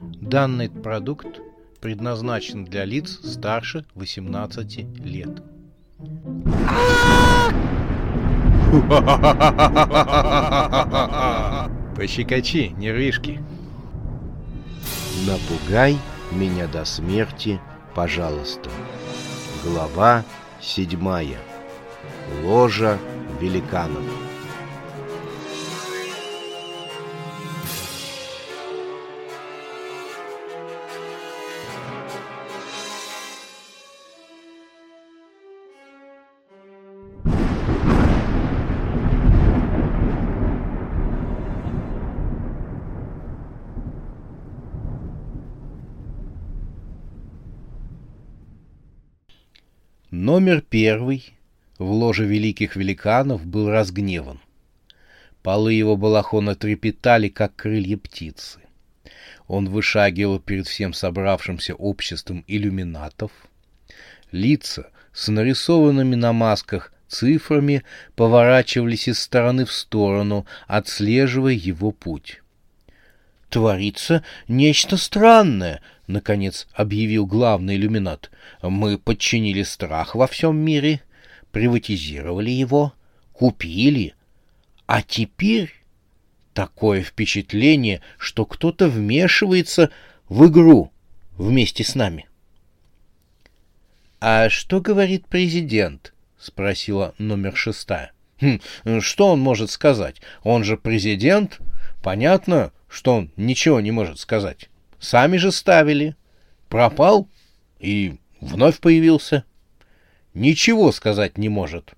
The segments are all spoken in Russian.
Данный продукт предназначен для лиц старше 18 лет. Пощекочи, нервишки. Напугай меня до смерти, пожалуйста. Глава седьмая. Ложа великанов. Номер первый в ложе великих великанов был разгневан. Полы его балахона трепетали, как крылья птицы. Он вышагивал перед всем собравшимся обществом иллюминатов. Лица с нарисованными на масках цифрами поворачивались из стороны в сторону, отслеживая его путь. «Творится нечто странное», — наконец объявил главный иллюминат. «Мы подчинили страх во всем мире, приватизировали его, купили, а теперь такое впечатление, что кто-то вмешивается в игру вместе с нами». «А что говорит президент?» — спросила номер шестая. Хм, что он может сказать? Он же президент. Понятно, что он ничего не может сказать. Сами же ставили. Пропал и вновь появился. Ничего сказать не может.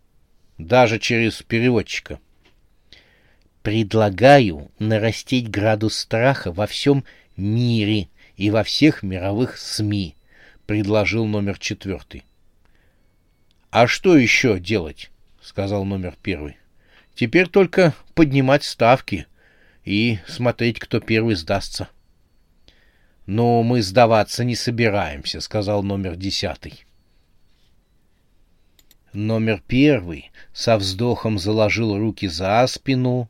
Даже через переводчика. Предлагаю нарастить градус страха во всем мире и во всех мировых СМИ, предложил номер четвертый. А что еще делать? сказал номер первый. Теперь только поднимать ставки и смотреть, кто первый сдастся. Но мы сдаваться не собираемся, сказал номер десятый. Номер первый со вздохом заложил руки за спину,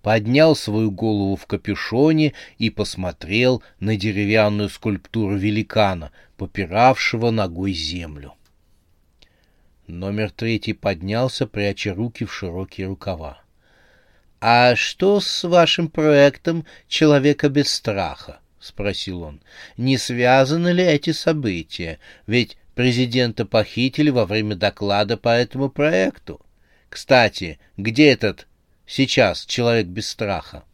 поднял свою голову в капюшоне и посмотрел на деревянную скульптуру великана, попиравшего ногой землю. Номер третий поднялся, пряча руки в широкие рукава. — А что с вашим проектом «Человека без страха»? — спросил он. — Не связаны ли эти события? Ведь президента похитили во время доклада по этому проекту. Кстати, где этот сейчас человек без страха?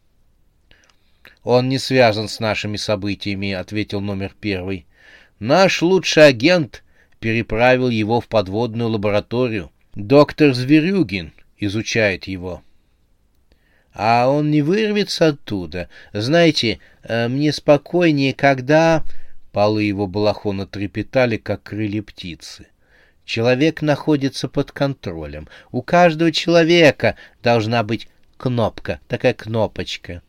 — Он не связан с нашими событиями, — ответил номер первый. — Наш лучший агент переправил его в подводную лабораторию. Доктор Зверюгин изучает его. А он не вырвется оттуда. Знаете, э, мне спокойнее, когда... Полы его балахона трепетали, как крылья птицы. Человек находится под контролем. У каждого человека должна быть кнопка, такая кнопочка.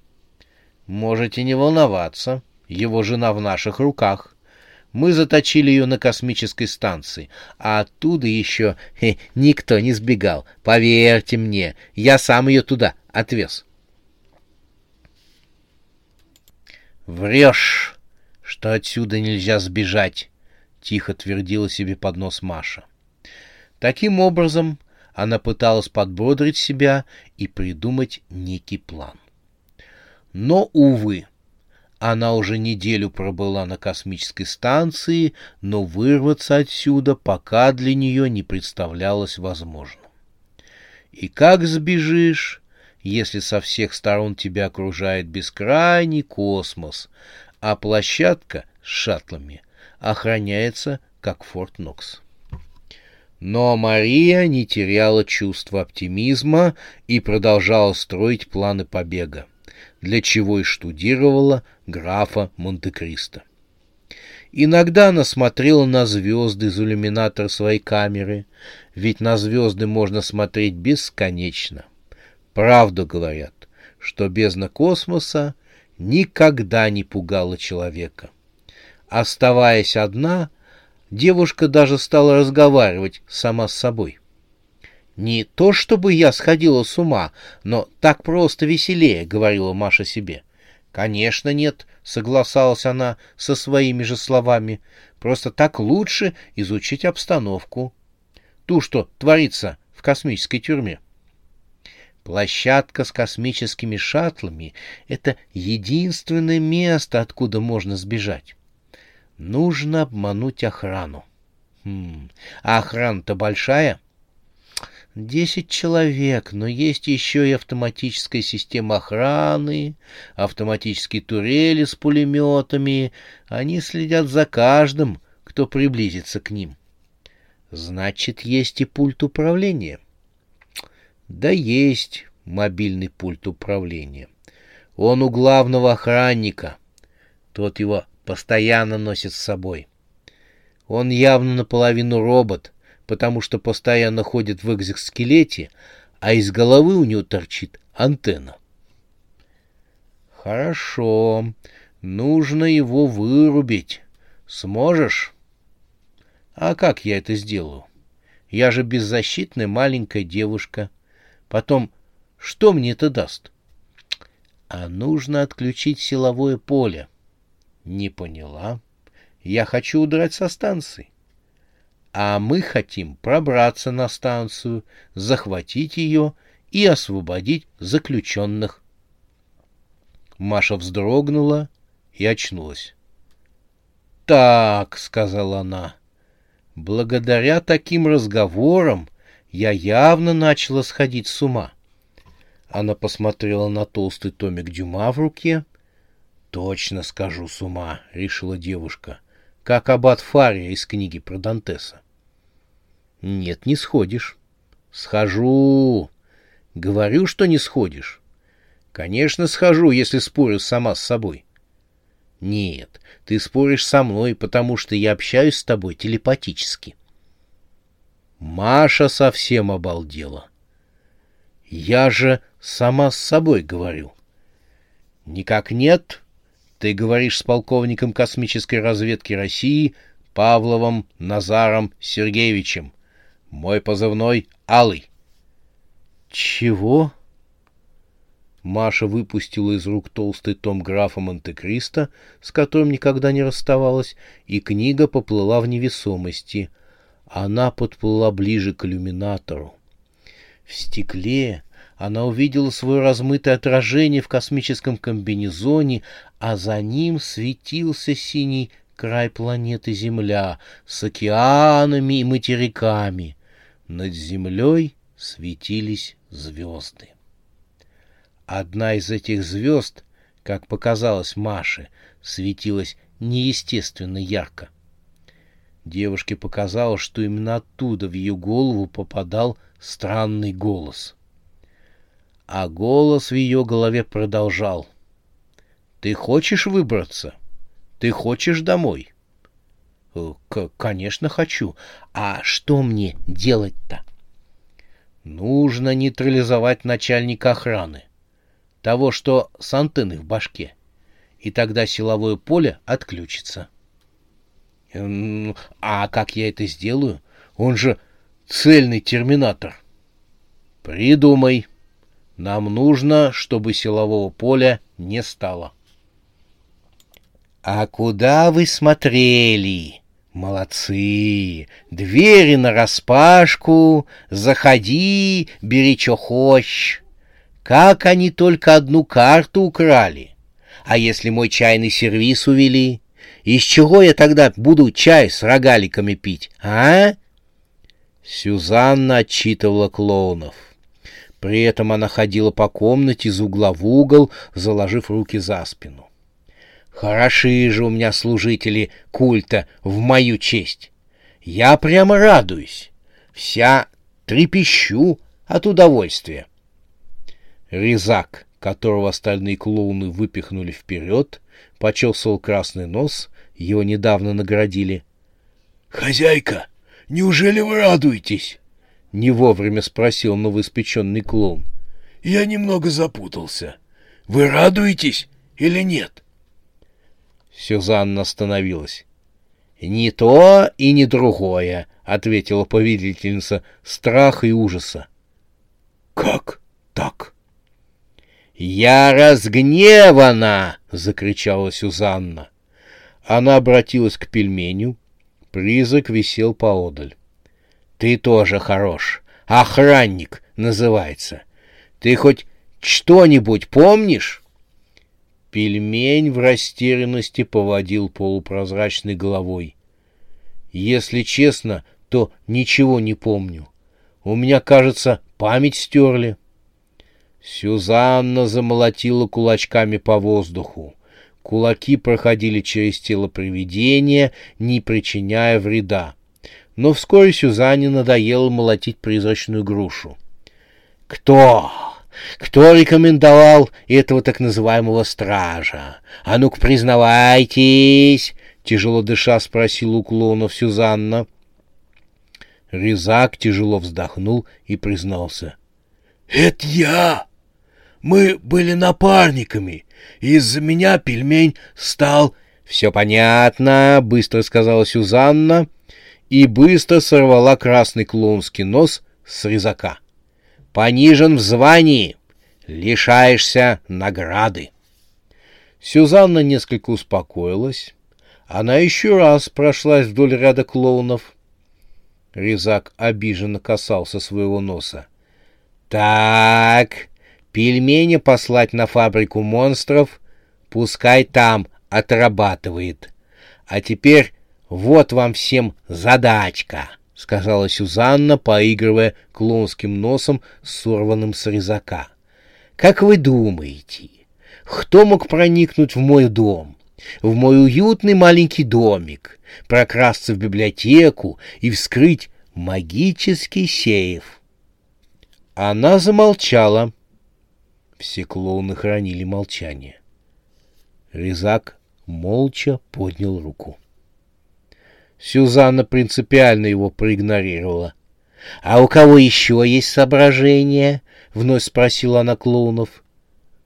Можете не волноваться, его жена в наших руках. Мы заточили ее на космической станции, а оттуда еще хе, никто не сбегал. Поверьте мне, я сам ее туда отвез. Врешь, что отсюда нельзя сбежать, тихо твердила себе под нос Маша. Таким образом, она пыталась подбодрить себя и придумать некий план. Но, увы, она уже неделю пробыла на космической станции, но вырваться отсюда пока для нее не представлялось возможным. И как сбежишь, если со всех сторон тебя окружает бескрайний космос, а площадка с шаттлами охраняется как Форт Нокс? Но Мария не теряла чувства оптимизма и продолжала строить планы побега для чего и штудировала графа Монте-Кристо. Иногда она смотрела на звезды из иллюминатора своей камеры, ведь на звезды можно смотреть бесконечно. Правду говорят, что бездна космоса никогда не пугала человека. Оставаясь одна, девушка даже стала разговаривать сама с собой. Не то чтобы я сходила с ума, но так просто веселее, — говорила Маша себе. Конечно, нет, согласалась она со своими же словами. Просто так лучше изучить обстановку. Ту, что творится в космической тюрьме. Площадка с космическими шаттлами — это единственное место, откуда можно сбежать. Нужно обмануть охрану. Хм, а охрана-то большая? Десять человек, но есть еще и автоматическая система охраны, автоматические турели с пулеметами. Они следят за каждым, кто приблизится к ним. Значит, есть и пульт управления. Да есть мобильный пульт управления. Он у главного охранника. Тот его постоянно носит с собой. Он явно наполовину робот, потому что постоянно ходит в экзоскелете, а из головы у него торчит антенна. Хорошо, нужно его вырубить. Сможешь? А как я это сделаю? Я же беззащитная маленькая девушка. Потом, что мне это даст? А нужно отключить силовое поле. Не поняла. Я хочу удрать со станции. А мы хотим пробраться на станцию, захватить ее и освободить заключенных. Маша вздрогнула и очнулась. «Так», — сказала она, Благодаря таким разговорам я явно начала сходить с ума. Она посмотрела на толстый томик Дюма в руке. «Точно скажу с ума», — решила девушка, — «как аббат Фария из книги про Дантеса». «Нет, не сходишь». «Схожу». «Говорю, что не сходишь». «Конечно, схожу, если спорю сама с собой». Нет, ты споришь со мной, потому что я общаюсь с тобой телепатически. Маша совсем обалдела. Я же сама с собой говорю. Никак нет. Ты говоришь с полковником космической разведки России Павловым Назаром Сергеевичем. Мой позывной — Алый. Чего? Маша выпустила из рук толстый том графа Монте-Кристо, с которым никогда не расставалась, и книга поплыла в невесомости. Она подплыла ближе к иллюминатору. В стекле она увидела свое размытое отражение в космическом комбинезоне, а за ним светился синий край планеты Земля с океанами и материками. Над Землей светились звезды. Одна из этих звезд, как показалось Маше, светилась неестественно ярко. Девушке показалось, что именно оттуда в ее голову попадал странный голос. А голос в ее голове продолжал. «Ты хочешь выбраться? Ты хочешь домой?» «Э, К «Конечно хочу. А что мне делать-то?» «Нужно нейтрализовать начальника охраны того, что с антенной в башке, и тогда силовое поле отключится. А как я это сделаю? Он же цельный терминатор. Придумай. Нам нужно, чтобы силового поля не стало. А куда вы смотрели? Молодцы! Двери нараспашку, заходи, бери, что хочешь. Как они только одну карту украли? А если мой чайный сервиз увели? Из чего я тогда буду чай с рогаликами пить, а? Сюзанна отчитывала клоунов. При этом она ходила по комнате из угла в угол, заложив руки за спину. Хороши же у меня служители культа в мою честь. Я прямо радуюсь. Вся трепещу от удовольствия. Резак, которого остальные клоуны выпихнули вперед, почесывал красный нос, его недавно наградили. — Хозяйка, неужели вы радуетесь? — не вовремя спросил новоиспеченный клоун. — Я немного запутался. Вы радуетесь или нет? Сюзанна остановилась. — Ни то и ни другое, — ответила повелительница страха и ужаса. — Как так? — «Я разгневана!» — закричала Сюзанна. Она обратилась к пельменю. Призрак висел поодаль. «Ты тоже хорош. Охранник называется. Ты хоть что-нибудь помнишь?» Пельмень в растерянности поводил полупрозрачной головой. «Если честно, то ничего не помню. У меня, кажется, память стерли». Сюзанна замолотила кулачками по воздуху. Кулаки проходили через тело привидения, не причиняя вреда. Но вскоре Сюзанне надоело молотить призрачную грушу. «Кто? Кто рекомендовал этого так называемого стража? А ну-ка признавайтесь!» — тяжело дыша спросил у клонов Сюзанна. Резак тяжело вздохнул и признался. «Это я! Мы были напарниками, из-за меня пельмень стал...» «Все понятно», — быстро сказала Сюзанна и быстро сорвала красный клоунский нос с резака. «Понижен в звании, лишаешься награды». Сюзанна несколько успокоилась. Она еще раз прошлась вдоль ряда клоунов. Резак обиженно касался своего носа. «Так, пельмени послать на фабрику монстров, пускай там отрабатывает. А теперь вот вам всем задачка, — сказала Сюзанна, поигрывая клонским носом, сорванным с резака. — Как вы думаете, кто мог проникнуть в мой дом, в мой уютный маленький домик, прокрасться в библиотеку и вскрыть магический сейф? Она замолчала. Все клоуны хранили молчание. Резак молча поднял руку. Сюзанна принципиально его проигнорировала. — А у кого еще есть соображения? — вновь спросила она клоунов.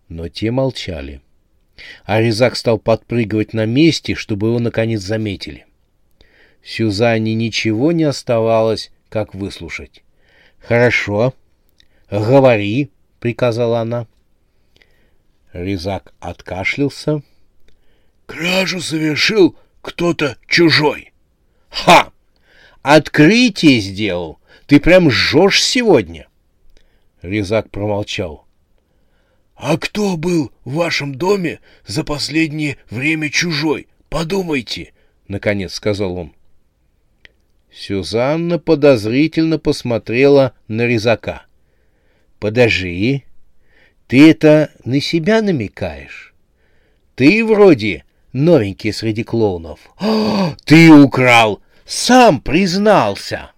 Но те молчали. А Резак стал подпрыгивать на месте, чтобы его наконец заметили. Сюзанне ничего не оставалось, как выслушать. — Хорошо. Говори, — приказала она. Резак откашлялся. — Кражу совершил кто-то чужой. Ха! Открытие сделал! Ты прям жжешь сегодня!» Резак промолчал. «А кто был в вашем доме за последнее время чужой? Подумайте!» — наконец сказал он. Сюзанна подозрительно посмотрела на Резака. «Подожди, ты это на себя намекаешь? Ты вроде новенький среди клоунов. «А, ты украл! Сам признался!»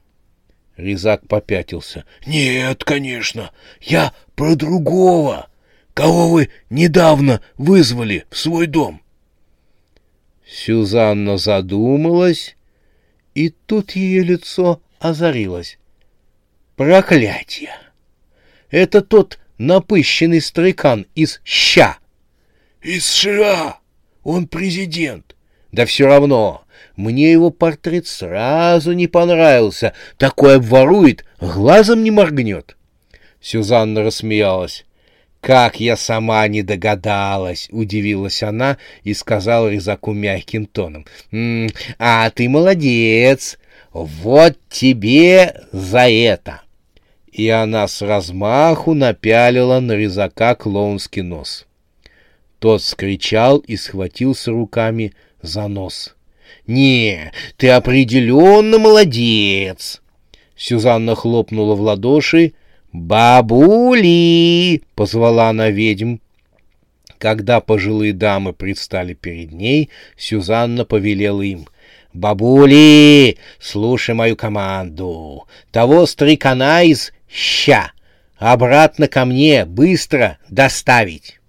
Резак попятился. «Нет, конечно, я про другого, кого вы недавно вызвали в свой дом». Сюзанна задумалась, и тут ее лицо озарилось. «Проклятие! Это тот напыщенный стрекан из ща!» «Из ша!» Он президент. Да все равно, мне его портрет сразу не понравился. Такой обворует, глазом не моргнет. Сюзанна рассмеялась. «Как я сама не догадалась!» — удивилась она и сказала резаку мягким тоном. «М -м, «А ты молодец! Вот тебе за это!» И она с размаху напялила на резака клоунский нос. Тот скричал и схватился руками за нос. «Не, ты определенно молодец!» Сюзанна хлопнула в ладоши. «Бабули!» — позвала она ведьм. Когда пожилые дамы предстали перед ней, Сюзанна повелела им. «Бабули, слушай мою команду. Того старикана из ща обратно ко мне быстро доставить!»